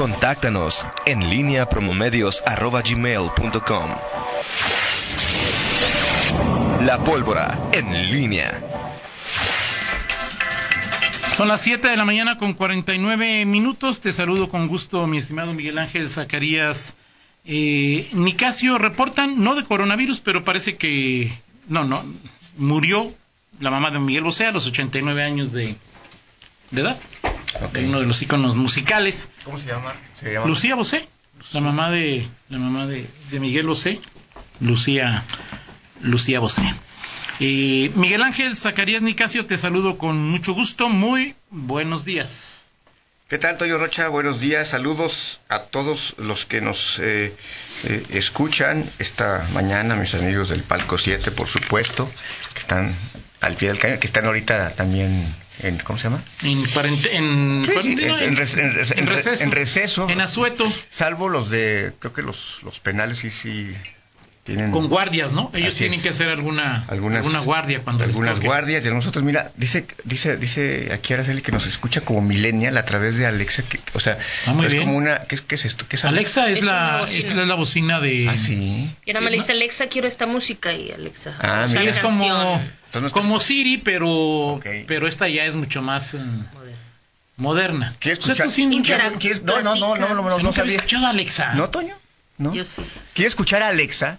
Contáctanos en línea promomedios.com. La pólvora en línea. Son las 7 de la mañana con 49 minutos. Te saludo con gusto, mi estimado Miguel Ángel Zacarías. Eh, Nicasio reportan, no de coronavirus, pero parece que, no, no, murió la mamá de Miguel Bosé a los 89 años de, de edad. Uno de los íconos musicales. ¿Cómo se llama? Lucía Bosé, la mamá de la mamá de, Miguel Bosé, Lucía Lucía Bosé. Y Miguel Ángel Zacarías Nicasio, te saludo con mucho gusto. Muy buenos días. ¿Qué tal, Toyo Rocha? Buenos días. Saludos a todos los que nos eh, eh, escuchan esta mañana, mis amigos del Palco 7, por supuesto, que están al pie del cañón, que están ahorita también en, ¿cómo se llama? En, en, receso. En receso. En asueto. Salvo los de, creo que los, los penales sí, sí con guardias, ¿no? Ellos tienen que hacer alguna, algunas, alguna guardia cuando Algunas guardias. Y a nosotros, mira, dice dice dice aquí Araceli que nos escucha como millennial a través de Alexa. Que, o sea, ah, es como una... ¿qué, ¿qué, es esto? ¿Qué es Alexa? es, la, es la bocina de... Ah, sí. Y ahora me le dice Alexa, quiero esta música y Alexa... Ah, mira. Es como, como Siri, pero, pero esta ya es mucho más... Eh, moderna. ¿Quieres escuchar? no, no, no, no, no, no, sabía. escuchado a Alexa? ¿No, Toño? ¿No? Yo sí. ¿Quieres escuchar a Alexa?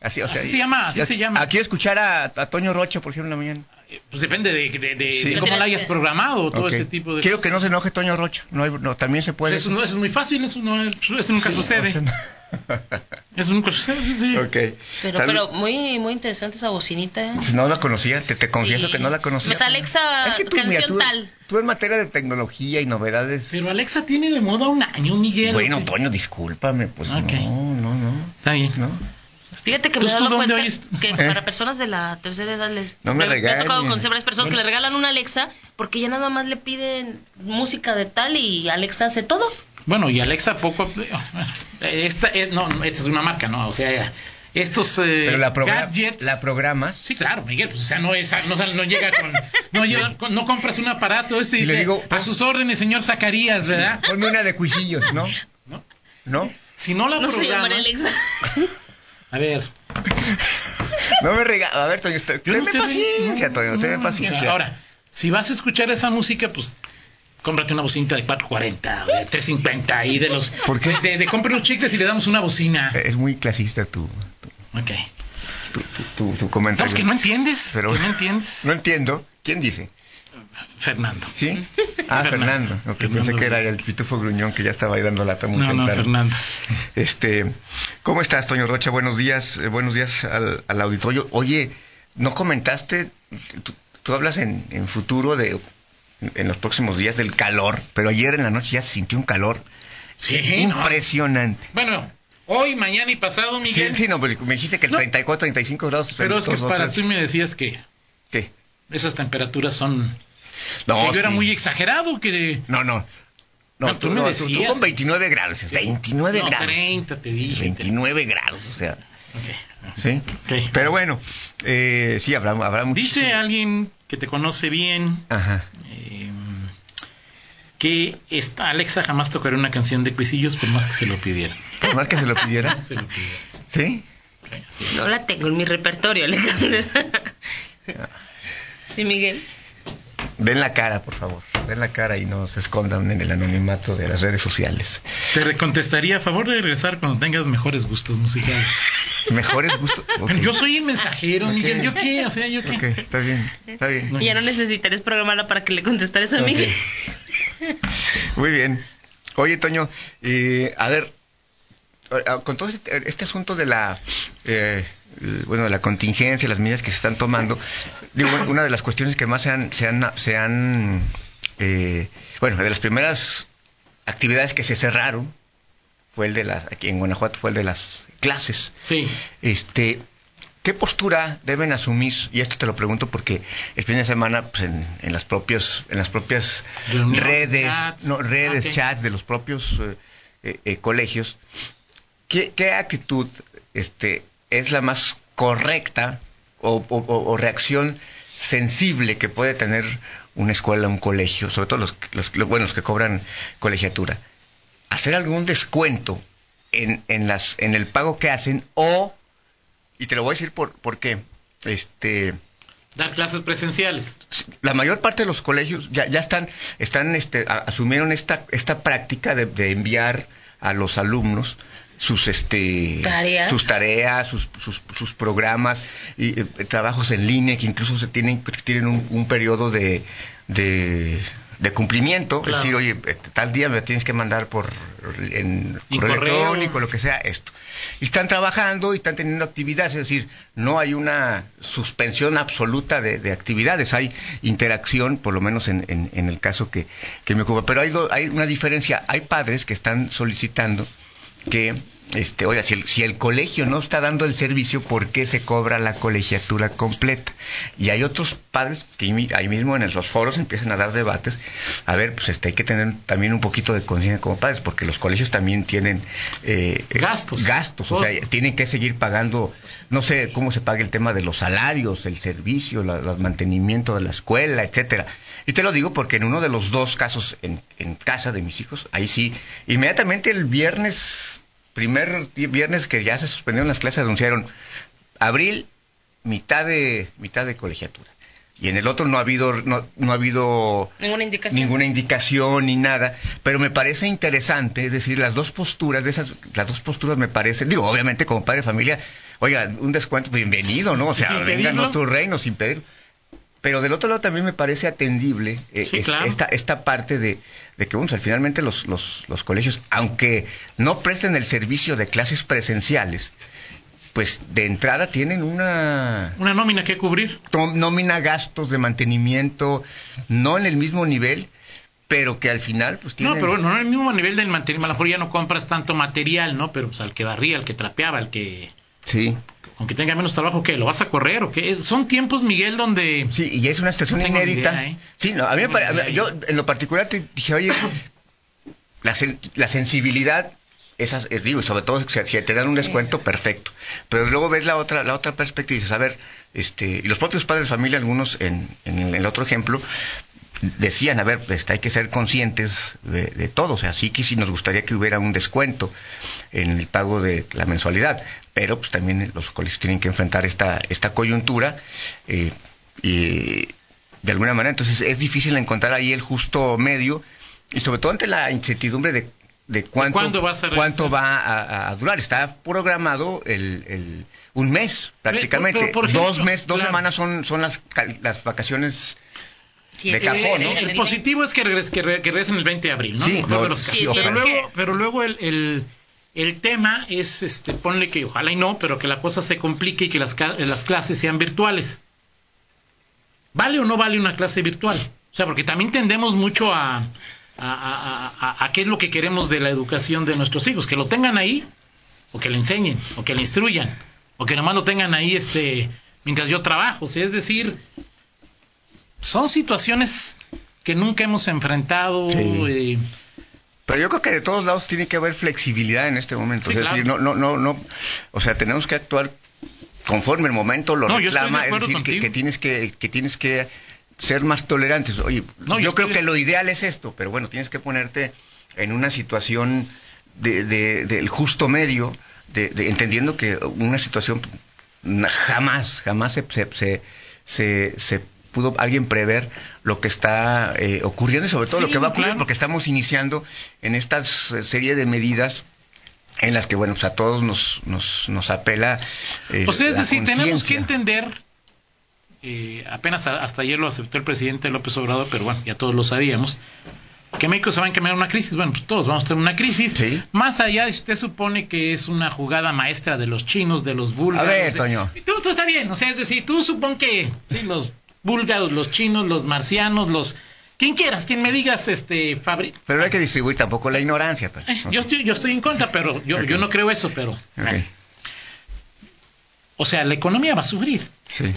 Así, o sea, se llama, así se llama. Aquí escuchar a, Toño Rocha, por ejemplo, en la mañana. Eh, pues depende de, de, cómo la hayas programado, todo ese tipo de Quiero que no se enoje Toño Rocha. No, no también se puede. Eso, no, es muy fácil, eso, no, eso nunca sucede. eso nunca sucede, sí. Okay. Pero, pero muy, muy interesante esa bocinita. ¿eh? Pues no la conocía, te, te confieso que no la conocía. Pues Alexa, es que tú, canción tal. Tú en materia de tecnología y novedades. Pero Alexa tiene de moda un año, Miguel. Bueno, Toño, discúlpame, pues no, no, no. Está bien. ¿No? Fíjate que me he dado cuenta que ¿Eh? para personas de la tercera edad les no me, me, ha tocado con varias personas que le regalan una Alexa porque ya nada más le piden música de tal y Alexa hace todo. Bueno, y Alexa poco esta eh, no, esta es una marca, no, o sea, estos eh, Pero la gadgets. ¿La programas? Sí, claro, Miguel, pues o sea, no es no, no llega con no, llega, no compras un aparato, este dice digo, a sus órdenes, señor Zacarías, ¿verdad? Ponme una de cuchillos, ¿no? ¿No? ¿No? Si no la no programas. A ver. No me regales. A ver, Toño, tenme paciencia, Toño, tenme paciencia. ahora, si vas a escuchar esa música, pues cómprate una bocinita de 440 o de 350 y de los... ¿Por qué? De, de compre unos chicles y le damos una bocina. Es muy clasista tu... tu ok. Tu, tu, tu, comentario. No, es que no entiendes. Pero, no entiendes. No entiendo. ¿Quién dice? Fernando. ¿Sí? Ah, Fernando. pensé que era el pitufo gruñón que ya estaba ahí dando lata muy No, no, Fernando. Este, ¿cómo estás, Toño Rocha? Buenos días, eh, buenos días al, auditorio. Oye, ¿no comentaste, tú, hablas en, en, futuro de, en los próximos días del calor, pero ayer en la noche ya sintió un calor sí, impresionante. Bueno, Hoy, mañana y pasado, Miguel. Sí, sí, no, me dijiste que el 34, 35 grados. Pero es que para ti me decías que. ¿Qué? Esas temperaturas son no, yo era muy exagerado que... No, no. No, tú, me decías... tú, con 29 grados. 29 no, grados. 30 te dije. 29 grados, o sea. Okay. ¿Sí? Pero bueno, eh, sí, habrá, habrá Dice alguien que te conoce bien Ajá. Eh, que esta Alexa jamás tocaría una canción de Cuisillos por más que se lo pidiera. ¿Por más que se lo pidiera? se lo pidiera. ¿Sí? sí no la tengo en mi repertorio, Alejandro. ¿Sí, Miguel? Den la cara, por favor. Den la cara y no se escondan en el anonimato de las redes sociales. Te contestaría a favor de regresar cuando tengas mejores gustos musicales. ¿Mejores gustos? Yo soy el mensajero, Miguel. ¿Yo qué? O sea, ¿yo qué? está bien, está bien. Y ya no necesitarías programarla para que le contestares a Miguel. Muy bien. Oye, Toño, eh, a ver, con todo este, este asunto de la... Eh, bueno, la contingencia, las medidas que se están tomando, digo, una de las cuestiones que más se han, se han, se han eh, bueno, de las primeras actividades que se cerraron fue el de las, aquí en Guanajuato fue el de las clases. Sí. Este, ¿Qué postura deben asumir? Y esto te lo pregunto porque el fin de semana, pues en, en las propias, en las propias redes, no, redes, chats de los propios eh, eh, colegios, ¿qué, ¿qué, actitud este, es la más correcta o, reacción sensible que puede tener una escuela, un colegio, sobre todo los, los, buenos que cobran colegiatura. hacer algún descuento en, en, las, en el pago que hacen o, y te lo voy a decir por, por qué, este, Dar clases presenciales. la mayor parte de los colegios ya, ya están, están este, a- asumieron esta, esta práctica de, de enviar a los alumnos sus este sus tareas sus, sus, sus programas y eh, trabajos en línea que incluso se tienen tienen un, un periodo de, de de cumplimiento, Claro. es decir, oye, eh, tal día me tienes que mandar por en correo. electrónico, lo que sea, esto. Y están trabajando y están teniendo actividades, es decir, no hay una suspensión absoluta de, de actividades, hay interacción, por lo menos en, en- en el caso que, que me ocupa. Pero hay, do- hay una diferencia, hay padres que están solicitando que, este, oiga, si el, si el colegio no está dando el servicio, ¿por qué se cobra la colegiatura completa? Y hay otros padres que ahí mi- ahí mismo en los foros empiezan a dar debates. A ver, pues este, hay que tener también un poquito de conciencia como padres, porque los colegios también tienen eh, Gastos. gastos, o sea, tienen que seguir pagando, no sé cómo se paga el tema de los salarios, el servicio, la- el mantenimiento de la escuela, etcétera. Y te lo digo porque en uno de los dos casos en, en casa de mis hijos, ahí sí, inmediatamente el viernes, primer viernes que ya se suspendieron las clases, anunciaron abril, mitad de mitad de colegiatura. Y en el otro no ha habido no, no ha habido Ninguna indicación. ninguna indicación ni nada, pero me parece interesante, es decir, las dos posturas de esas, las dos posturas me parecen, digo, obviamente como padre de familia, oiga, un descuento, bienvenido, ¿no? O sea, vengan a tu reino sin pedir. Pero del otro lado también me parece atendible eh, Sí, es- claro. esta, esta parte de, de que, bueno, finalmente los, los, los colegios, aunque no presten el servicio de clases presenciales, pues de entrada tienen una, Una nómina que cubrir. nómina gastos de mantenimiento, no en el mismo nivel, pero que al final pues tienen... No, pero bueno, no al mismo nivel del mantenimiento. A lo mejor ya no compras tanto material, ¿no? Pero pues al que barría, al que trapeaba, al que. Sí, Aunque tenga menos trabajo, ¿qué? ¿Lo vas a correr o qué? Son tiempos, Miguel, donde. sí, y es una situación No inédita. idea, ¿eh? Sí, no, a mí me pare- tengo a mí- ni yo idea. en lo particular te dije, oye, la, sen- la sensibilidad, esas, eh, digo, y sobre todo si, si te dan un descuento, perfecto. Pero luego ves la otra, la otra perspectiva y dices, a ver, este, y los propios padres de familia, algunos en, en el otro ejemplo, decían, a ver, pues, hay que ser conscientes de, de todo, o sea, sí que sí nos gustaría que hubiera un descuento en el pago de la mensualidad, pero pues también los colegios tienen que enfrentar esta, esta coyuntura eh, y de alguna manera, entonces es difícil encontrar ahí el justo medio y sobre todo ante la incertidumbre de, de cuánto, cuándo vas a cuánto va a, a durar. Está programado el, el- un mes prácticamente, pero, por ejemplo, dos meses, dos claro. semanas son, son las, las vacaciones de sí, cajón, ¿no? en El positivo es que, regres- que, re- que regresen el 20 de abril, ¿no? Sí, no, de los casos. sí, pero, luego, pero luego el, el, el tema es, este, ponle que ojalá y no, pero que la cosa se complique y que las, las clases sean virtuales. ¿Vale o no vale una clase virtual? O sea, porque también tendemos mucho a, a, a- a- a qué es lo que queremos de la educación de nuestros hijos, que lo tengan ahí, o que le enseñen, o que le instruyan, o que nomás lo tengan ahí este, mientras yo trabajo. O sea, es decir, son situaciones que nunca hemos enfrentado. Sí. eh, Pero yo creo que de todos lados tiene que haber flexibilidad en este momento. Sí, es decir, claro. no, no, no, no, o sea, tenemos que actuar conforme el momento lo No, reclama, es decir, que, que tienes que, que tienes que ser más tolerantes. Oye, No, yo creo de- que lo ideal es esto, pero bueno, tienes que ponerte en una situación de, de- del justo medio, de, de- entendiendo que una situación jamás, jamás se, se, se- se pudo alguien prever lo que está eh, ocurriendo y sobre todo Sí, lo que va a ocurrir, claro. porque estamos iniciando en esta serie de medidas en las que, bueno, pues a todos nos, nos, nos apela. eh, o sea, es decir, tenemos que entender, eh, apenas a- hasta ayer lo aceptó el presidente López Obrador, pero bueno, ya todos lo sabíamos, que México se va a encaminar a una crisis. Bueno, pues todos vamos a tener una crisis. Sí. Más allá, usted supone que es una jugada maestra de los chinos, de los búlgaros. A ver, Toño. Tú, tú está bien, o sea, es decir, tú supón que sí, los búlgaros, los chinos, los marcianos, los... Quien quieras, quien me digas, este, Fabri... Pero no hay que distribuir tampoco la ignorancia. pues. Eh, yo, estoy, yo estoy en contra, pero yo, yo no creo eso, pero... Bueno. O sea, la economía va a sufrir. sí. Sí.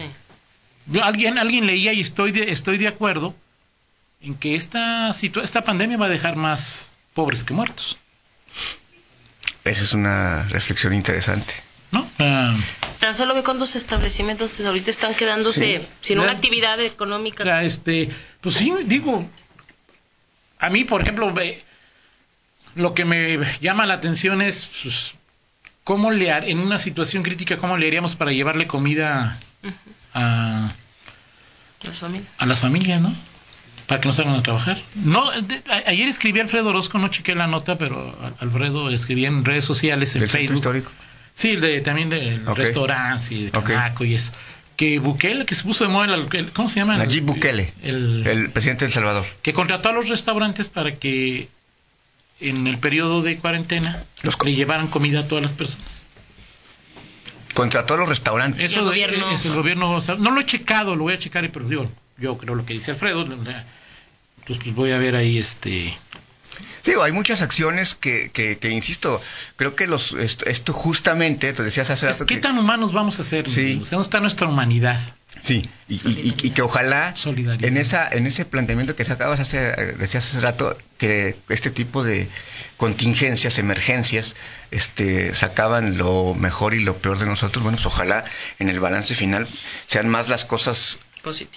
Yo, alguien, alguien leía y estoy de, estoy de acuerdo en que esta, esta pandemia va a dejar más pobres que muertos. Esa es una reflexión interesante. ¿No? Tan solo ve cuántos establecimientos ahorita están quedándose Sí. sin una Ya. actividad económica. este, pues sí, digo, a mí, por ejemplo, ve- Lo que me llama la atención es pues, cómo le har- en una situación crítica cómo le haríamos para llevarle comida a, Las familias. a las familias, ¿no? Para que no salgan a trabajar. No, de- a- ayer escribí Alfredo Orozco, no chequé la nota, pero Al- Alfredo escribía en redes sociales, en Facebook. histórico. Sí, de, también de Ok. restaurantes y de. Canaco y eso. Que Bukele, que se puso de moda, el- el- ¿cómo se llama? Nayib Bukele, El, el presidente de El Salvador. que contrató a los restaurantes para que en el periodo de cuarentena Los le llevaran comida a todas las personas. Contrató a los restaurantes. Eso el de- gobierno- es el gobierno, o sea, no lo he checado, lo voy a checar, pero digo, yo creo lo que dice Alfredo, entonces pues voy a ver ahí este Sí, hay muchas acciones que, que, que, insisto, creo que los esto, esto justamente, te decías hace rato ¿qué que- tan humanos vamos a ser? Sí. ¿Dónde está nuestra humanidad? Sí, y, y- y- y que ojalá en esa en ese planteamiento que sacabas hace decías hace rato que este tipo de contingencias, emergencias, este sacaban lo mejor y lo peor de nosotros. Bueno, pues ojalá en el balance final sean más las cosas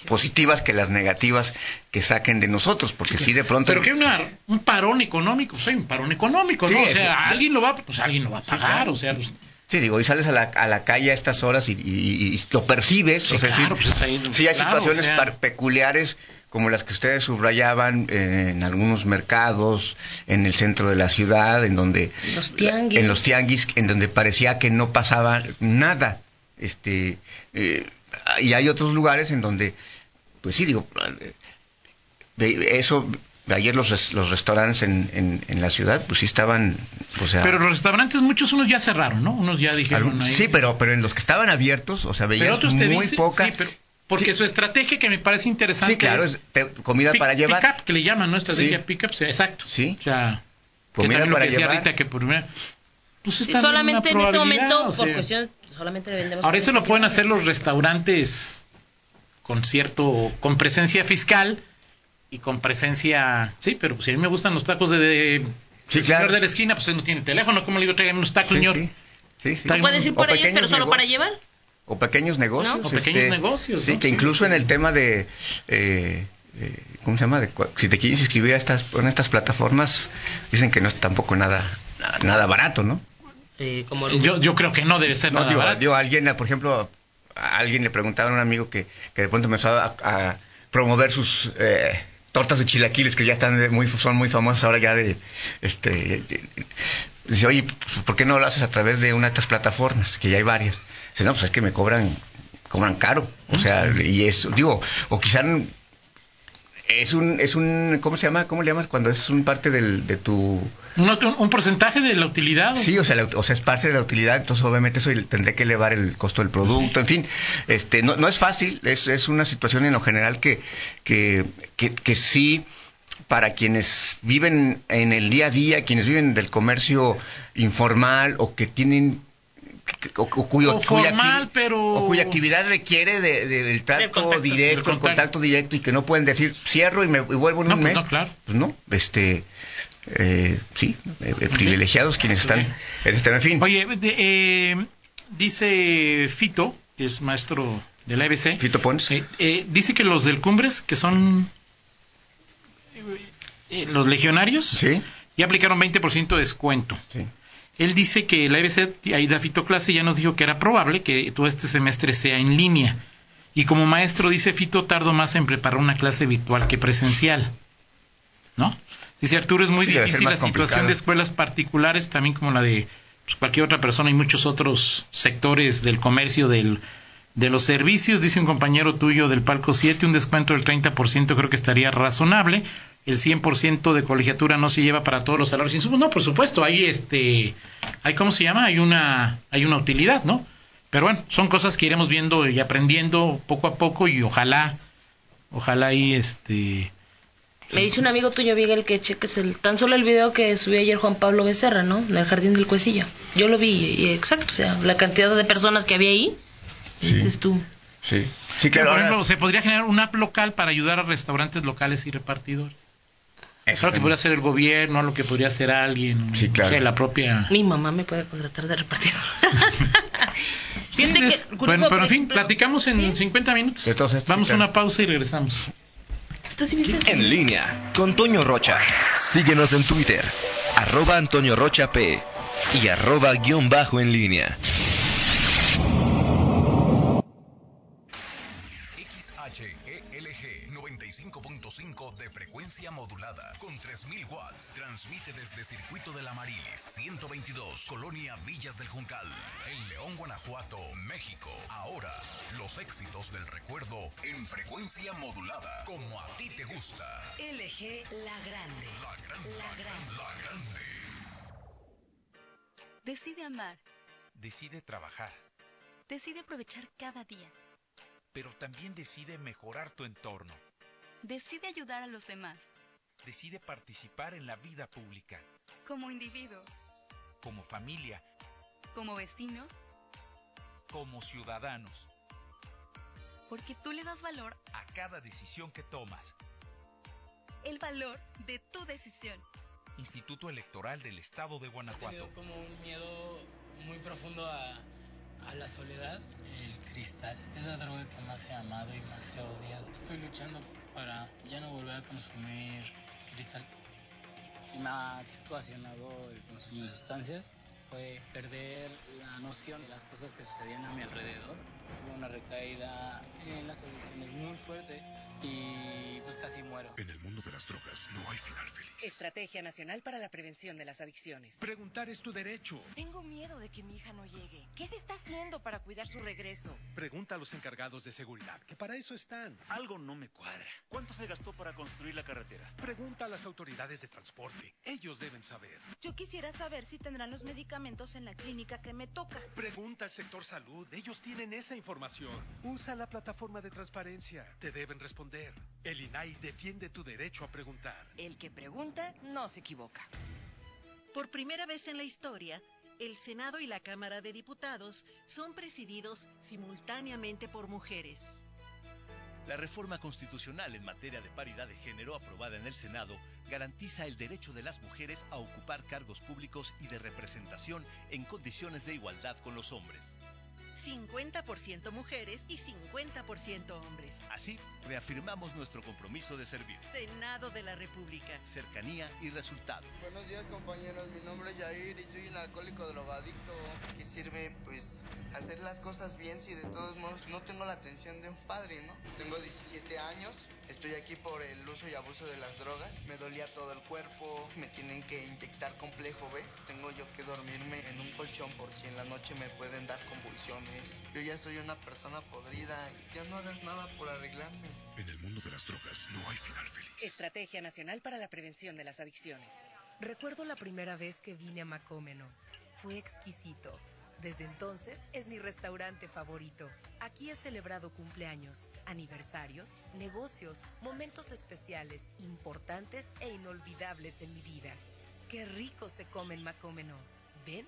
Positivas que las negativas que saquen de nosotros, porque sí de pronto Pero que hay una- un parón económico, pues hay un parón económico, Sí, ¿no? O sea, alguien lo va, pues alguien lo va a pagar, claro. o sea, pues, Sí, digo, y sales a la, a la calle a estas horas y, y- y lo percibes. Sí, o sea, sí, claro, pues ahí- sí hay claro, situaciones o sea. peculiares como las que ustedes subrayaban eh, en algunos mercados, en el centro de la ciudad, en donde... Los tianguis. En los tianguis, en donde parecía que no pasaba nada. Este, eh, y hay otros lugares en donde, pues sí, digo, de eso... de Ayer los, res- los restaurantes en, en, en la ciudad, pues sí estaban, o sea... pero los restaurantes, muchos unos ya cerraron, ¿no? Unos ya dijeron Algún- ahí. Sí, pero, pero en los que estaban abiertos, o sea, veías muy dicen, poca. sí, pero porque su estrategia que me parece interesante Sí, claro, es comida pick- para llevar. pick up, que le llaman, ¿no? Estrategia Sí. pick up, exacto. Sí. O sea, que Comida también lo para que decía llevar. Rita, que por primera... Pues Sí, está solamente en este momento, por cuestión, solamente le vendemos. Ahora eso lo pueden hacer los restaurantes con cierto, con presencia fiscal y con presencia, sí, pero si a mí me gustan los tacos de, de Sí, el claro. señor de la esquina, pues él no tiene teléfono, ¿cómo le digo, tráigame unos tacos, Sí, señor? sí, sí, sí. Tal- No puedes ir por ellos, pero solo para llevar. O pequeños negocios. ¿No? O pequeños negocios, Sí, ¿no? que incluso en el tema de. eh, eh, ¿Cómo se llama? De si te quieres inscribir a estas, en estas plataformas, dicen que no es tampoco nada, nada barato, ¿no? Eh, como el- Yo, yo creo que no debe ser No, nada digo, barato. digo, alguien, por ejemplo, a alguien le preguntaba a un amigo que, que de pronto empezó a, a promover sus eh, tortas de chilaquiles que ya están de- muy son muy famosas ahora ya de este dice, "Oye, pues, ¿por qué no lo haces a través de una de estas plataformas? Que ya hay varias." Dice, "No, pues es que me cobran cobran caro." O sea, y eso digo, o quizá es un es un ¿cómo se llama? ¿Cómo le llamas cuando es un parte del de tu Un, porcentaje de la utilidad. Sí, o sea, la- o sea, es parte de la utilidad, entonces obviamente eso tendré que elevar el costo del producto, en fin, este, no, no es fácil, es, es una situación en lo general que, que, que, que sí, para quienes viven en el día a día, quienes viven del comercio informal o que tienen o, o cuyo, O cuya formal, activi- pero- o cuya actividad requiere de, de- del trato contacto, directo, del el contacto. directo y que no pueden decir cierro y me y vuelvo en No, un pues mes. no, claro. Pues no, este, eh, sí, eh, eh, privilegiados quienes están Ok. en este, en fin. Oye, de- eh, dice Fito, que es maestro de la EBC, Fito Pons. eh, eh, dice que los del Cumbres, que son eh, los legionarios, Sí, ya aplicaron 20% de descuento. sí. Él dice que la EBC, ahí da Fito clase, ya nos dijo que era probable que todo este semestre sea en línea. Y como maestro, dice Fito, tardo más en preparar una clase virtual que presencial. ¿No? Dice Arturo, es muy Sí, difícil la situación complicado. de escuelas particulares, también como la de pues, cualquier otra persona y muchos otros sectores del comercio, del, de los servicios. Dice un compañero tuyo del Palco 7, un descuento del 30% creo que estaría razonable. El 100% de colegiatura no se lleva para todos los salarios y insumos. No, por supuesto, hay este, hay cómo se llama, hay una, hay una utilidad, ¿no? Pero bueno, son cosas que iremos viendo y aprendiendo poco a poco y ojalá, ojalá ahí este, Me dice un amigo tuyo, Miguel, que cheques el, tan solo el video que subió ayer Juan Pablo Becerra, ¿no? En el Jardín del Cuecillo. Yo lo vi, y exacto, o sea, la cantidad de personas que había ahí. Sí. Dices tú. Sí, sí Pero, claro. por ahora- ejemplo, se podría generar una app local para ayudar a restaurantes locales y repartidores. Eso Claro que podría ser el gobierno, lo que podría ser alguien, Sí, claro. la propia... Mi mamá me puede contratar de repartidor. Sí, que, bueno, pero en fin, ejemplo, platicamos en ¿sí? 50 minutos. Estos, Vamos sí, a una pausa y regresamos. En línea con Toño Rocha. Síguenos en Twitter, arroba Antonio Rocha P y arroba guion bajo en línea. Transmite desde Circuito de la Marilis 122, Colonia Villas del Juncal, en León, Guanajuato, México. Ahora, los éxitos del recuerdo en frecuencia modulada, como a ti te gusta. LG La Grande. La grande. La grande. La grande. Decide amar, Decide trabajar, decide aprovechar cada día, pero también decide mejorar tu entorno. decide ayudar a los demás, Decide participar en la vida pública, como individuo, como familia, como vecinos, como ciudadanos, porque tú le das valor, a cada decisión que tomas. el valor de tu decisión. Instituto Electoral del Estado de He Guanajuato. tenido como un miedo muy profundo a, a la soledad. El cristal es la droga que más he amado y más he odiado. Estoy luchando para ya no volver a consumir cristal. Me ha ocasionado el consumo de sustancias fue perder la noción de las cosas que sucedían a mi alrededor. Tuve una recaída en las adicciones muy fuerte y pues casi muero. En el mundo de las drogas no hay final feliz. Estrategia Nacional para la Prevención de las Adicciones. Preguntar es tu derecho. Tengo miedo de que mi hija no llegue. ¿Qué se está haciendo para cuidar su regreso? Pregunta a los encargados de seguridad, que para eso están. Algo no me cuadra. ¿Cuánto se gastó para construir la carretera? Pregunta a las autoridades de transporte. Ellos deben saber. Yo quisiera saber si tendrán los medicamentos en la clínica que me toca. Pregunta al sector salud. Ellos tienen esa información. Usa la plataforma de transparencia. Te deben responder. El INAI defiende tu derecho a preguntar. El que pregunta no se equivoca. Por primera vez en la historia, el Senado y la Cámara de Diputados son presididos simultáneamente por mujeres. La reforma constitucional en materia de paridad de género aprobada en el Senado garantiza el derecho de las mujeres a ocupar cargos públicos y de representación en condiciones de igualdad con los hombres. 50% mujeres y 50% hombres. Así, reafirmamos nuestro compromiso de servir. Senado de la República. Cercanía y resultado. Buenos días compañeros, mi nombre es Jair y soy un alcohólico drogadicto. ¿Qué sirve pues hacer las cosas bien si de todos modos no tengo la atención de un padre, no? Tengo 17 años, estoy aquí por el uso y abuso de las drogas, me dolía todo el cuerpo, me tienen que inyectar complejo B, tengo yo que dormirme en un colchón por si en la noche me pueden dar convulsiones. Yo ya soy una persona podrida y ya no hagas nada por arreglarme. En el mundo de las drogas no hay final feliz. Estrategia Nacional para la Prevención de las Adicciones. Recuerdo la primera vez que vine a Macómeno. Fue exquisito. Desde entonces es mi restaurante favorito. Aquí he celebrado cumpleaños, aniversarios, negocios, momentos especiales, importantes e inolvidables en mi vida. Qué rico se come en Macómeno. Ven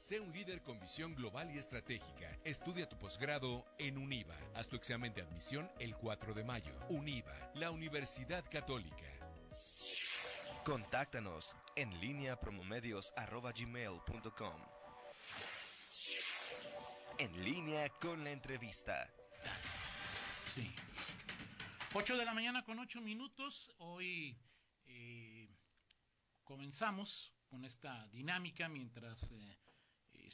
Sé un líder con visión global y estratégica. Estudia tu posgrado en UNIVA. Haz tu examen de admisión el 4 de mayo. UNIVA, la Universidad Católica. Contáctanos en línea promomedios.com. En línea con la entrevista. Sí. 8 de la mañana con 8 minutos. Hoy eh, comenzamos con esta dinámica mientras eh,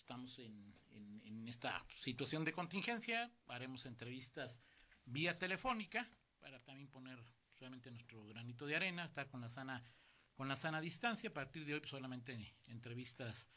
estamos en, en, esta situación de contingencia. Haremos entrevistas vía telefónica para también poner realmente nuestro granito de arena, estar con la sana, con la sana distancia. A partir de hoy pues, solamente entrevistas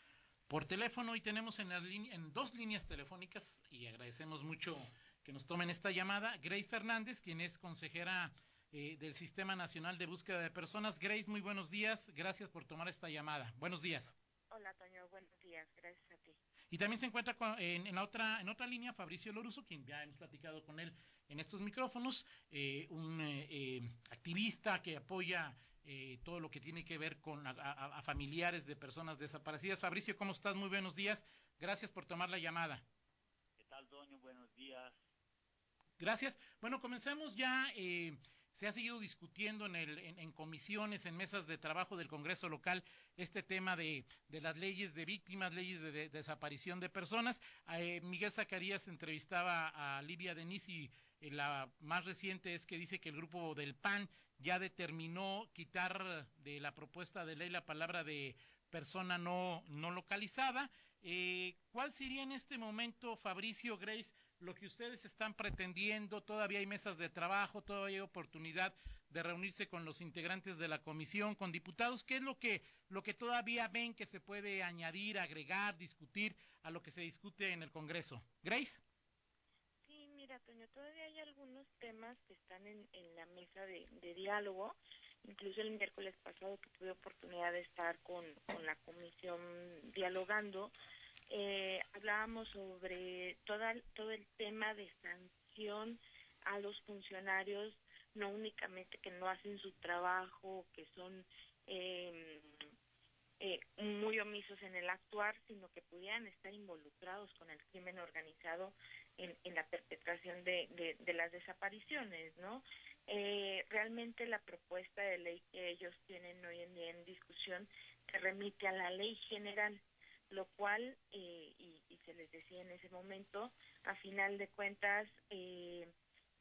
por teléfono y tenemos en, las en dos líneas telefónicas y agradecemos mucho que nos tomen esta llamada. Grace Fernández, quien es consejera eh, del Sistema Nacional de Búsqueda de Personas. Grace, muy buenos días. Gracias por tomar esta llamada. Buenos días. Hola, Toño. Buenos días. Gracias a ti. Y también se encuentra con, en, en, la otra, en otra línea Fabricio Loruso, quien ya hemos platicado con él en estos micrófonos, eh, un eh, activista que apoya eh, todo lo que tiene que ver con a, a, a, familiares de personas desaparecidas. Fabricio, ¿cómo estás? Muy buenos días. Gracias por tomar la llamada. ¿Qué tal, Toño? Buenos días. Gracias. Bueno, comencemos ya. Eh, se ha seguido discutiendo en, el, en, comisiones, en mesas de trabajo del Congreso local, este tema de, las leyes de víctimas, leyes de, desaparición de personas. Eh, Miguel Zacarías entrevistaba a Livia Denis y eh, la más reciente es que dice que el grupo del PAN ya determinó quitar de la propuesta de ley la palabra de persona no, no localizada. Eh, ¿Cuál sería en este momento, Fabricio Grace, lo que ustedes están pretendiendo? Todavía hay mesas de trabajo, todavía hay oportunidad de reunirse con los integrantes de la comisión, con diputados. ¿Qué es lo que, lo que todavía ven que se puede añadir, agregar, discutir a lo que se discute en el Congreso? Grace. Sí, mira, Toño, todavía hay algunos temas que están en, en la mesa de, de diálogo incluso el miércoles pasado que tuve oportunidad de estar con, con la comisión dialogando, eh, hablábamos sobre toda, todo el tema de sanción a los funcionarios, no únicamente que no hacen su trabajo, que son eh, eh, muy omisos en el actuar, sino que pudieran estar involucrados con el crimen organizado en, en la perpetración de, de, de las desapariciones, ¿no? Eh, realmente la propuesta de ley que ellos tienen hoy en día en discusión se remite a la ley general, lo cual, eh, y, se les decía en ese momento, a final de cuentas, eh,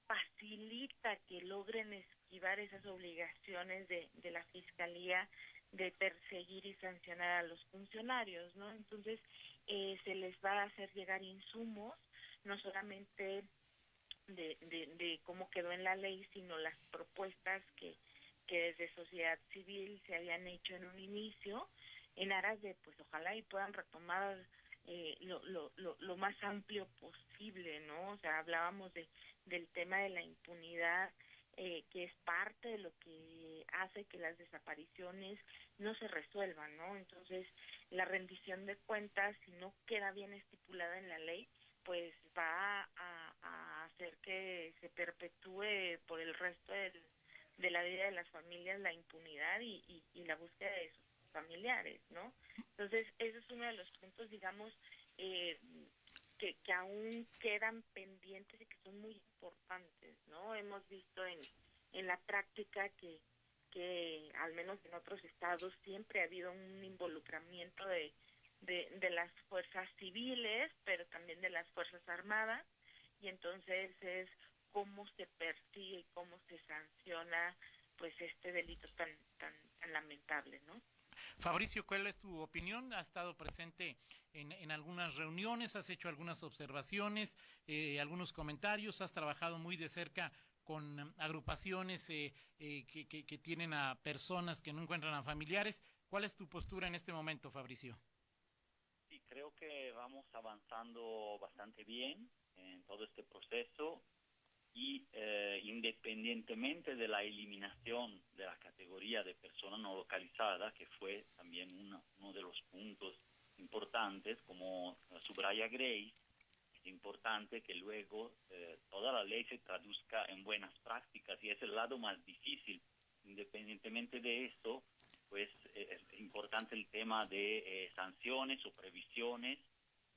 facilita que logren esquivar esas obligaciones de, de la Fiscalía de perseguir y sancionar a los funcionarios, ¿no? Entonces, eh, se les va a hacer llegar insumos, no solamente de, de, de cómo quedó en la ley, sino las propuestas que, que desde sociedad civil se habían hecho en un inicio, en aras de, pues ojalá y puedan retomar eh, lo, lo, lo, lo más amplio posible, ¿no? O sea, hablábamos de, del tema de la impunidad, eh, que es parte de lo que hace que las desapariciones no se resuelvan, ¿no? Entonces, la rendición de cuentas, si no queda bien estipulada en la ley, pues va a, hacer que se perpetúe por el resto de la vida de las familias la impunidad y, la búsqueda de sus familiares, ¿no? Entonces, ese es uno de los puntos, digamos, eh, que, aún quedan pendientes y que son muy importantes, ¿no? Hemos visto en, en la práctica que, que, al menos en otros estados, siempre ha habido un involucramiento de de, de las fuerzas civiles, pero también de las fuerzas armadas, y entonces es cómo se persigue y cómo se sanciona pues este delito tan tan, tan lamentable, ¿no? Fabricio, ¿cuál es tu opinión? ¿Has estado presente en, en algunas reuniones? ¿Has hecho algunas observaciones, eh, algunos comentarios? ¿Has trabajado muy de cerca con agrupaciones eh, eh, que, que, que tienen a personas que no encuentran a familiares? ¿Cuál es tu postura en este momento, Fabricio? Sí, creo que vamos avanzando bastante bien en todo este proceso y eh, independientemente de la eliminación de la categoría de persona no localizada, que fue también uno, uno de los puntos importantes, como subraya Grace, es importante que luego eh, toda la ley se traduzca en buenas prácticas y es el lado más difícil. Independientemente de eso, pues eh, es importante el tema de eh, sanciones o previsiones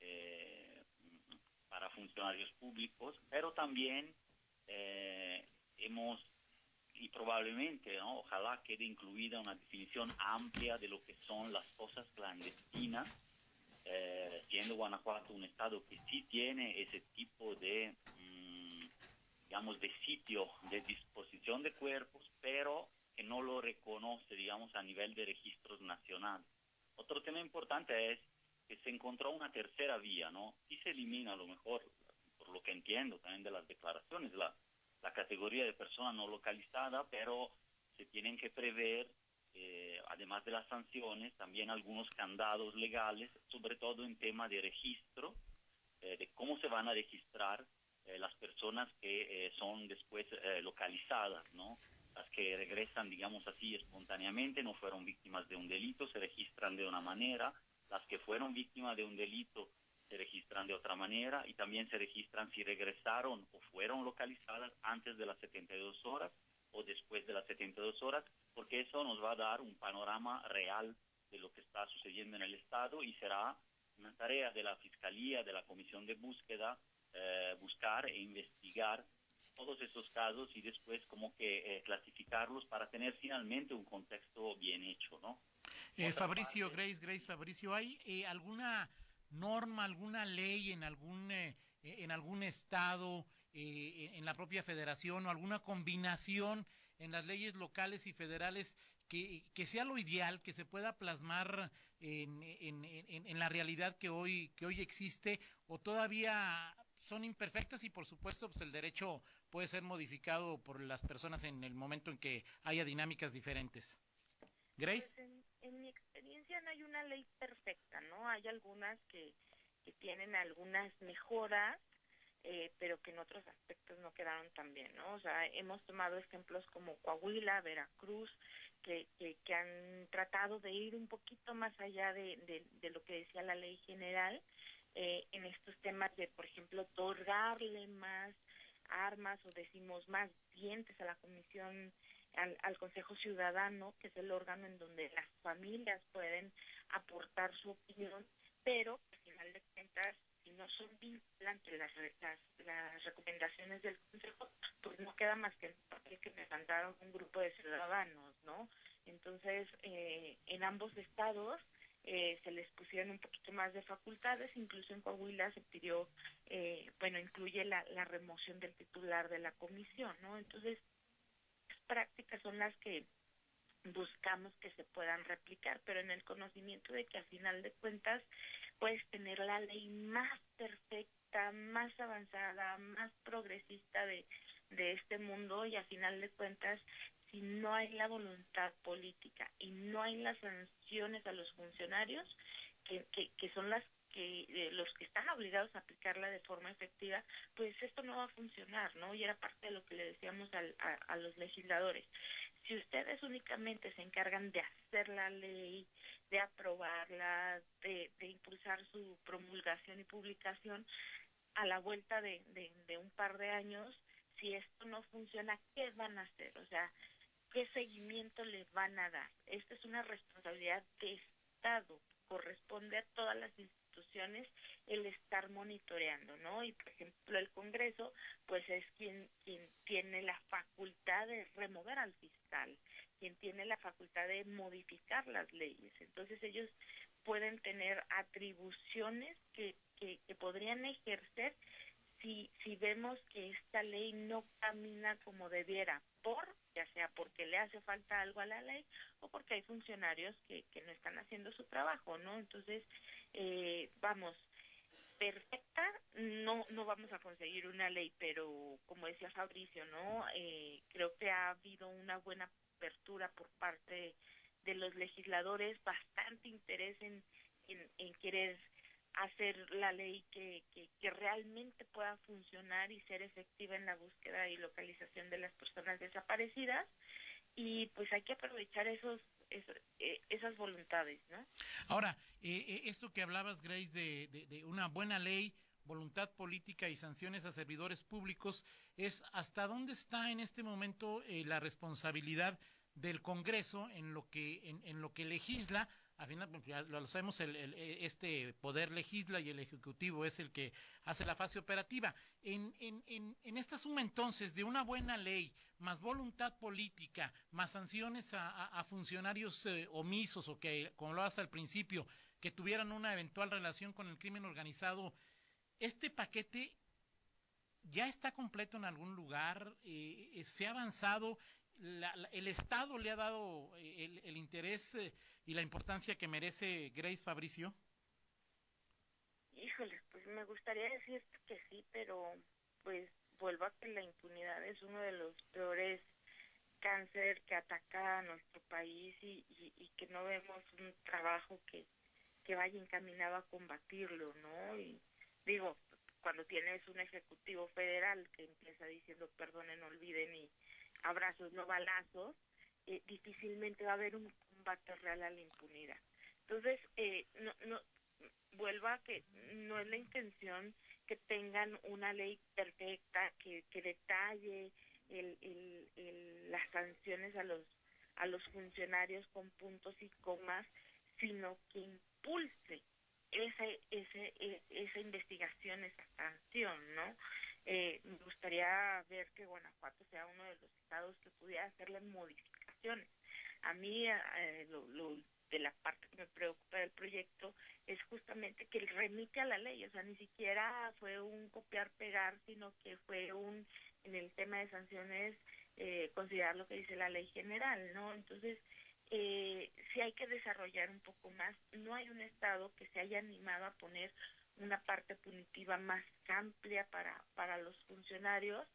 eh, para funcionarios públicos, pero también eh, hemos y probablemente, ¿no? ojalá quede incluida una definición amplia de lo que son las cosas clandestinas, eh, siendo Guanajuato un estado que sí tiene ese tipo de, mmm, digamos, de sitio de disposición de cuerpos, pero que no lo reconoce, digamos, a nivel de registros nacionales. Otro tema importante es que se encontró una tercera vía, ¿no? Y se elimina a lo mejor, lo que entiendo también de las declaraciones, la, la categoría de persona no localizada, pero se tienen que prever, eh, además de las sanciones, también algunos candados legales, sobre todo en tema de registro, eh, de cómo se van a registrar eh, las personas que eh, son después eh, localizadas, ¿no? las que regresan, digamos así, espontáneamente, no fueron víctimas de un delito, se registran de una manera, las que fueron víctimas de un delito se registran de otra manera y también se registran si regresaron o fueron localizadas antes de las 72 horas o después de las 72 horas, porque eso nos va a dar un panorama real de lo que está sucediendo en el Estado y será una tarea de la Fiscalía, de la Comisión de Búsqueda, eh, buscar e investigar todos esos casos y después como que eh, clasificarlos para tener finalmente un contexto bien hecho, ¿no? Eh, Fabricio, Grace, Grace, Fabricio, ¿hay eh, alguna norma, alguna ley en algún eh, en algún estado, eh, en la propia federación o alguna combinación en las leyes locales y federales que, que sea lo ideal, que se pueda plasmar en, en, en, la realidad que hoy que hoy existe o todavía son imperfectas y por supuesto pues el derecho puede ser modificado por las personas en el momento en que haya dinámicas diferentes. Grace. Pues en, mi experiencia no hay una ley perfecta, ¿no? Hay algunas que, que tienen algunas mejoras, eh, pero que en otros aspectos no quedaron tan bien, ¿no? O sea, hemos tomado ejemplos como Coahuila, Veracruz, que, que, que han tratado de ir un poquito más allá de, de, de lo que decía la ley general eh, en estos temas de, por ejemplo, otorgarle más armas o decimos más dientes a la Comisión al, al, Consejo Ciudadano, que es el órgano en donde las familias pueden aportar su opinión, pero al final de cuentas, si no son vinculantes las, las, recomendaciones del Consejo, pues no queda más que el papel que me mandaron un grupo de ciudadanos, ¿no? Entonces, eh, en ambos estados eh, se les pusieron un poquito más de facultades, incluso en Coahuila se pidió, eh, bueno, incluye la, la remoción del titular de la comisión, ¿no? Entonces, prácticas son las que buscamos que se puedan replicar, pero en el conocimiento de que a final de cuentas puedes tener la ley más perfecta, más avanzada, más progresista de, de este mundo y a final de cuentas si no hay la voluntad política y no hay las sanciones a los funcionarios que, que, que son las que eh, los que están obligados a aplicarla de forma efectiva, pues esto no va a funcionar, ¿no? Y era parte de lo que le decíamos al, a, a los legisladores. Si ustedes únicamente se encargan de hacer la ley, de aprobarla, de, de impulsar su promulgación y publicación, a la vuelta de, de, un par de años, si esto no funciona, ¿qué van a hacer? O sea, ¿qué seguimiento les van a dar? Esta es una responsabilidad de Estado, corresponde a todas las instituciones el estar monitoreando, ¿no? Y por ejemplo el Congreso, pues es quien quien tiene la facultad de remover al fiscal, quien tiene la facultad de modificar las leyes. Entonces ellos pueden tener atribuciones que que, que podrían ejercer si si vemos que esta ley no camina como debiera por, ya sea porque le hace falta algo a la ley o porque hay funcionarios que, que no están haciendo su trabajo, ¿no? Entonces, eh, vamos, perfecta, no, no vamos a conseguir una ley, pero como decía Fabricio, ¿no? Eh, creo que ha habido una buena apertura por parte de los legisladores, bastante interés en, en, en querer hacer la ley que, que, que, realmente pueda funcionar y ser efectiva en la búsqueda y localización de las personas desaparecidas. Y pues hay que aprovechar esos, eh, esas voluntades no ahora eh, esto que hablabas Grace de, de, de una buena ley voluntad política y sanciones a servidores públicos es hasta dónde está en este momento eh, la responsabilidad del Congreso en lo que en, en lo que legisla pues, ya lo sabemos el, el, este poder legisla y el ejecutivo es el que hace la fase operativa. En, en, en, en esta suma entonces de una buena ley más voluntad política más sanciones a, a, a funcionarios eh, omisos o que como lo hace al principio que tuvieran una eventual relación con el crimen organizado este paquete ya está completo en algún lugar eh, se ha avanzado la, la, el Estado le ha dado eh, el, el interés eh, y la importancia que merece Grace Fabricio? Híjole, pues me gustaría decir que sí, pero pues vuelvo a que la impunidad es uno de los peores cáncer que ataca a nuestro país y, y, y que no vemos un trabajo que, que vaya encaminado a combatirlo, ¿no? Y digo, cuando tienes un ejecutivo federal que empieza diciendo perdonen, olviden y abrazos, no balazos, eh, difícilmente va a haber un combate real a la impunidad. Entonces, eh, no, no, vuelvo a que no es la intención que tengan una ley perfecta que, que detalle el, las sanciones a los a los funcionarios con puntos y comas, sino que impulse ese, ese, esa investigación, esa sanción, ¿no? Eh, me gustaría ver que Guanajuato sea uno de los estados que pudiera hacerle modificaciones. A mí, eh, lo, de la parte que me preocupa del proyecto es justamente que remite a la ley, o sea, ni siquiera fue un copiar-pegar, sino que fue un, en el tema de sanciones, eh, considerar lo que dice la ley general, ¿no? Entonces, eh, sí hay que desarrollar un poco más. No hay un Estado que se haya animado a poner una parte punitiva más amplia para, para los funcionarios.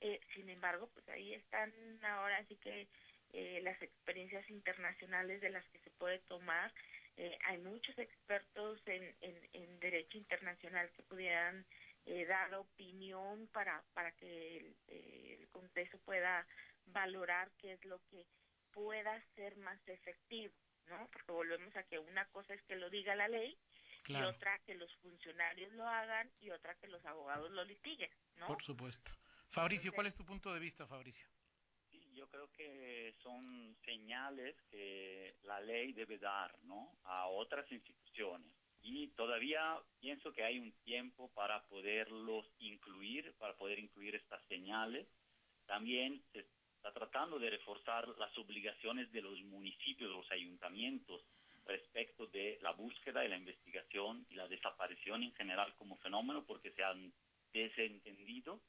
Eh, sin embargo, pues ahí están ahora así que eh, las experiencias internacionales de las que se puede tomar. Eh, hay muchos expertos en, en, derecho internacional que pudieran eh, dar opinión para, para que el, el Congreso pueda valorar qué es lo que pueda ser más efectivo, ¿no? Porque volvemos a que una cosa es que lo diga la ley claro. y otra que los funcionarios lo hagan y otra que los abogados lo litiguen, ¿no? Por supuesto. Fabricio, Entonces, ¿cuál es tu punto de vista, Fabricio? Yo creo que son señales que la ley debe dar, ¿no? A otras instituciones. Y todavía pienso que hay un tiempo para poderlos incluir, para poder incluir estas señales. También se está tratando de reforzar las obligaciones de los municipios, de los ayuntamientos, respecto de la búsqueda y la investigación y la desaparición en general como fenómeno, porque se han desentendido,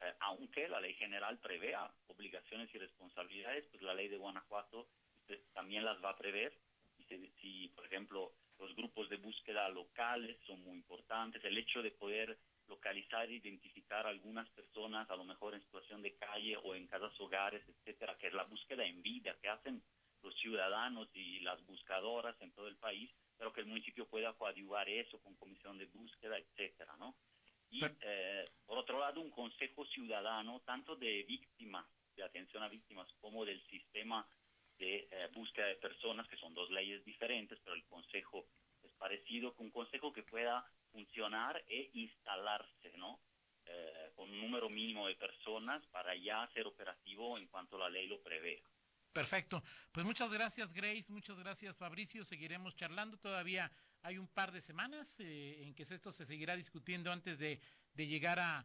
eh, aunque la ley general prevea obligaciones y responsabilidades, pues la ley de Guanajuato usted, también las va a prever. Y si, por ejemplo, los grupos de búsqueda locales son muy importantes, el hecho de poder localizar e identificar a algunas personas, a lo mejor en situación de calle o en casas hogares, etcétera, que es la búsqueda en vida que hacen los ciudadanos y las buscadoras en todo el país, pero que el municipio pueda coadyuvar eso con comisión de búsqueda, etcétera, ¿no? Y eh, por otro lado, un consejo ciudadano, tanto de víctimas, de atención a víctimas, como del sistema de eh, búsqueda de personas, que son dos leyes diferentes, pero el consejo es parecido, con un consejo que pueda funcionar e instalarse, ¿no? Eh, con un número mínimo de personas para ya ser operativo en cuanto la ley lo prevea. Perfecto. Pues muchas gracias, Grace. Muchas gracias, Fabricio. Seguiremos charlando. Todavía hay un par de semanas eh, en que esto se seguirá discutiendo antes de, llegar a,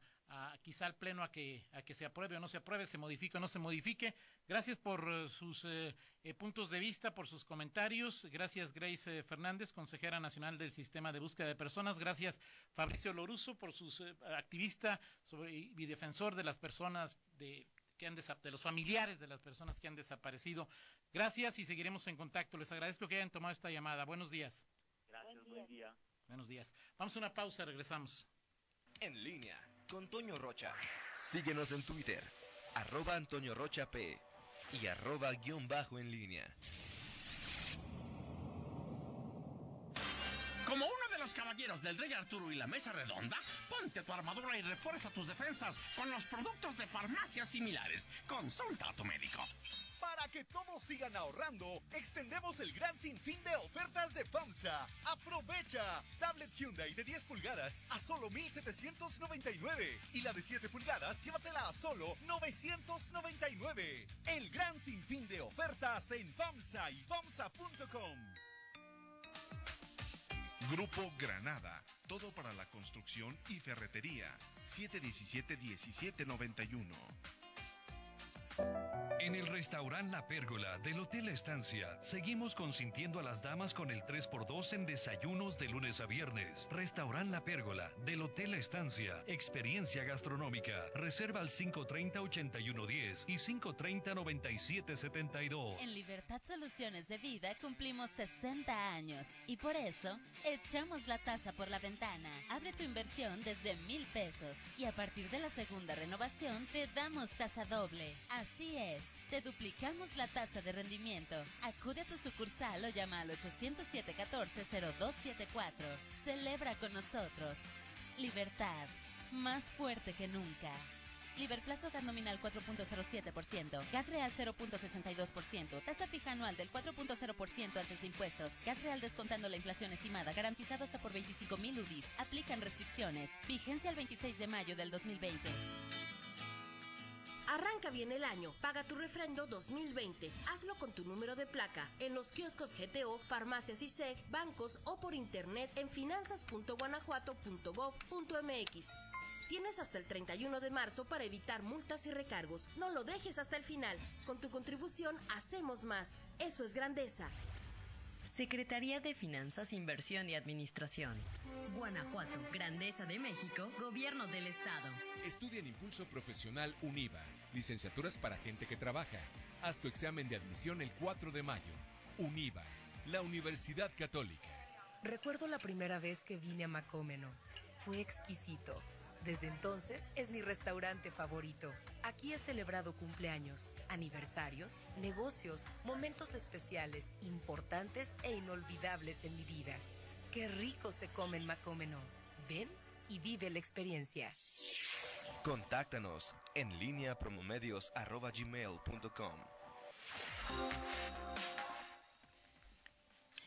quizá al pleno a que, a que se apruebe o no se apruebe, se modifique o no se modifique. Gracias por uh, sus eh, eh, puntos de vista, por sus comentarios. Gracias, Grace Fernández, consejera nacional del Sistema de Búsqueda de Personas. Gracias, Fabricio Loruso, por sus activista sobre, y defensor de las personas de que han de los familiares de las personas que han desaparecido. Gracias y seguiremos en contacto. Les agradezco que hayan tomado esta llamada. Buenos días. Gracias, buen día. Buen día. Buenos días. Vamos a una pausa, regresamos. En línea con Toño Rocha. Síguenos en Twitter, arroba Antonio Rocha P y arroba guion bajo en línea. Los caballeros del Rey Arturo y la Mesa Redonda, ponte tu armadura y refuerza tus defensas con los productos de farmacias similares. Consulta a tu médico. Para que todos sigan ahorrando, extendemos el gran sinfín de ofertas de FAMSA. ¡Aprovecha! Tablet Hyundai de 10 pulgadas a solo 1,799. Y la de 7 pulgadas, llévatela a solo 999. El gran sinfín de ofertas en FAMSA y FAMSA.com. Grupo Granada, todo para la construcción y ferretería. 717-1791. En el restaurante La Pérgola del Hotel Estancia, seguimos consintiendo a las damas con el 3x2 en desayunos de lunes a viernes. Restaurant La Pérgola del Hotel Estancia, experiencia gastronómica. Reserva al 530-8110 y 530-9772. En Libertad Soluciones de Vida cumplimos 60 años y por eso echamos la tasa por la ventana. Abre tu inversión desde mil pesos y a partir de la segunda renovación te damos tasa doble. Así es te duplicamos la tasa de rendimiento. Acude a tu sucursal o llama al 807-14-0274. Celebra con nosotros. Libertad, más fuerte que nunca. Liberplazo GAT nominal 4.07%, GAT real 0.62%, tasa fija anual del 4.0% antes de impuestos, GAT real descontando la inflación estimada, garantizado hasta por 25 mil UDIs. Aplican restricciones. Vigencia el 26 de mayo del 2020. Arranca bien el año. Paga tu refrendo 2020. Hazlo con tu número de placa en los kioscos GTO, farmacias ISEG, bancos o por internet en finanzas.guanajuato.gov.mx. Tienes hasta el 31 de marzo para evitar multas y recargos. No lo dejes hasta el final. Con tu contribución hacemos más. Eso es grandeza. Secretaría de Finanzas, Inversión y Administración. Guanajuato, Grandeza de México, Gobierno del Estado. Estudia en Impulso Profesional UNIVA. Licenciaturas para gente que trabaja. Haz tu examen de admisión el 4 de mayo. UNIVA, la Universidad Católica. Recuerdo la primera vez que vine a Macómeno. Fue exquisito. Desde entonces es mi restaurante favorito. Aquí he celebrado cumpleaños, aniversarios, negocios, momentos especiales, importantes e inolvidables en mi vida. Qué rico se come en Macómeno. Ven y vive la experiencia. Contáctanos en línea promomedios.com.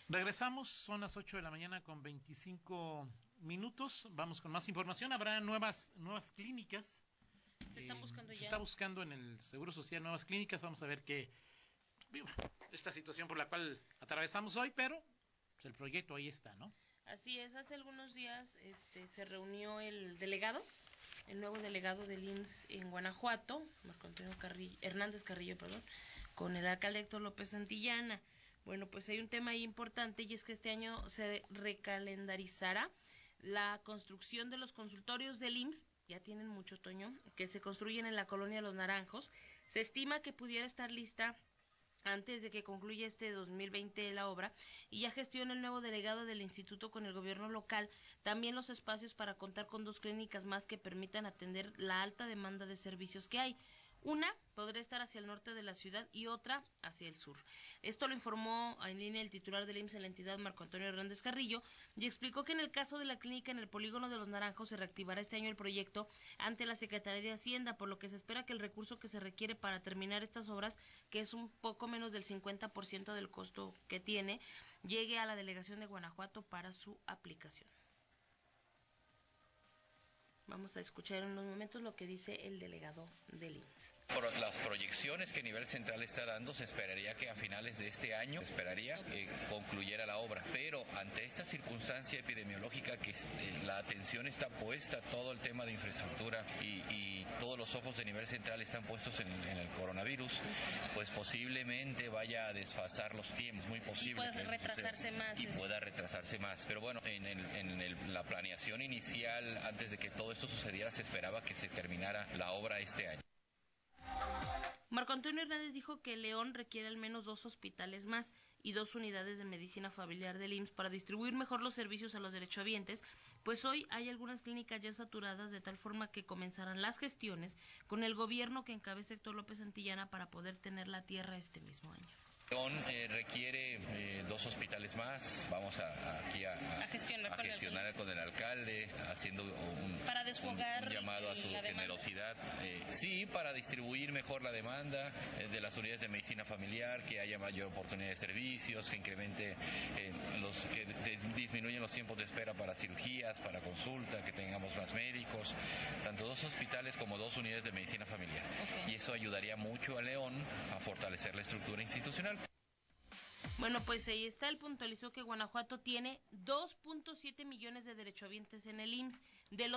Regresamos, son las 8 de la mañana con 25 minutos. Vamos con más información. Habrá nuevas, nuevas clínicas. Se están buscando Eh, ya. Se está buscando en el Seguro Social nuevas clínicas. Vamos a ver qué. Esta situación por la cual atravesamos hoy, pero pues, el proyecto ahí está, ¿no? Así es, hace algunos días este, se reunió el delegado, el nuevo delegado del IMSS en Guanajuato, Marco Antonio Carrillo, Hernández Carrillo, perdón, con el alcalde Héctor López Santillana. Bueno, pues hay un tema ahí importante y es que este año se recalendarizará la construcción de los consultorios del IMSS, ya tienen mucho otoño, que se construyen en la colonia Los Naranjos. Se estima que pudiera estar lista antes de que concluya este 2020 la obra y ya gestiona el nuevo delegado del instituto con el gobierno local también los espacios para contar con dos clínicas más que permitan atender la alta demanda de servicios que hay. Una podría estar hacia el norte de la ciudad y otra hacia el sur. Esto lo informó en línea el titular del IMSS en la entidad, Marco Antonio Hernández Carrillo, y explicó que en el caso de la clínica en el polígono de los Naranjos se reactivará este año el proyecto ante la Secretaría de Hacienda, por lo que se espera que el recurso que se requiere para terminar estas obras, que es un poco menos del 50% del costo que tiene, llegue a la delegación de Guanajuato para su aplicación. Vamos a escuchar en unos momentos lo que dice el delegado del IMSS. Las proyecciones que a nivel central está dando, se esperaría que a finales de este año, esperaría que concluyera la obra. Pero ante esta circunstancia epidemiológica que eh, la atención está puesta, todo el tema de infraestructura y, y todos los ojos de nivel central están puestos en, en, el coronavirus, pues posiblemente vaya a desfasar los tiempos, muy posible. Y pueda retrasarse más. Y pueda retrasarse más. Pero bueno, en, el, en el, la planeación inicial, antes de que todo esto sucediera, se esperaba que se terminara la obra este año. Marco Antonio Hernández dijo que León requiere al menos dos hospitales más y dos unidades de medicina familiar del IMSS para distribuir mejor los servicios a los derechohabientes, pues hoy hay algunas clínicas ya saturadas de tal forma que comenzarán las gestiones con el gobierno que encabeza Héctor López Santillana para poder tener la tierra este mismo año. León eh, requiere eh, dos hospitales más. Vamos a, a aquí a, a, gestionar, con, gestionar el con el alcalde, haciendo un, para desfogar un, un llamado a su generosidad. Eh, sí, para distribuir mejor la demanda eh, de las unidades de medicina familiar, que haya mayor oportunidad de servicios, que incremente los, que disminuyan los tiempos de espera para cirugías, para consulta, que tengamos más médicos, tanto dos hospitales como dos unidades de medicina familiar. Okay. Y eso ayudaría mucho a León a fortalecer la estructura institucional. Bueno, pues ahí está. Él puntualizó que Guanajuato tiene 2.7 millones de derechohabientes en el IMSS. De los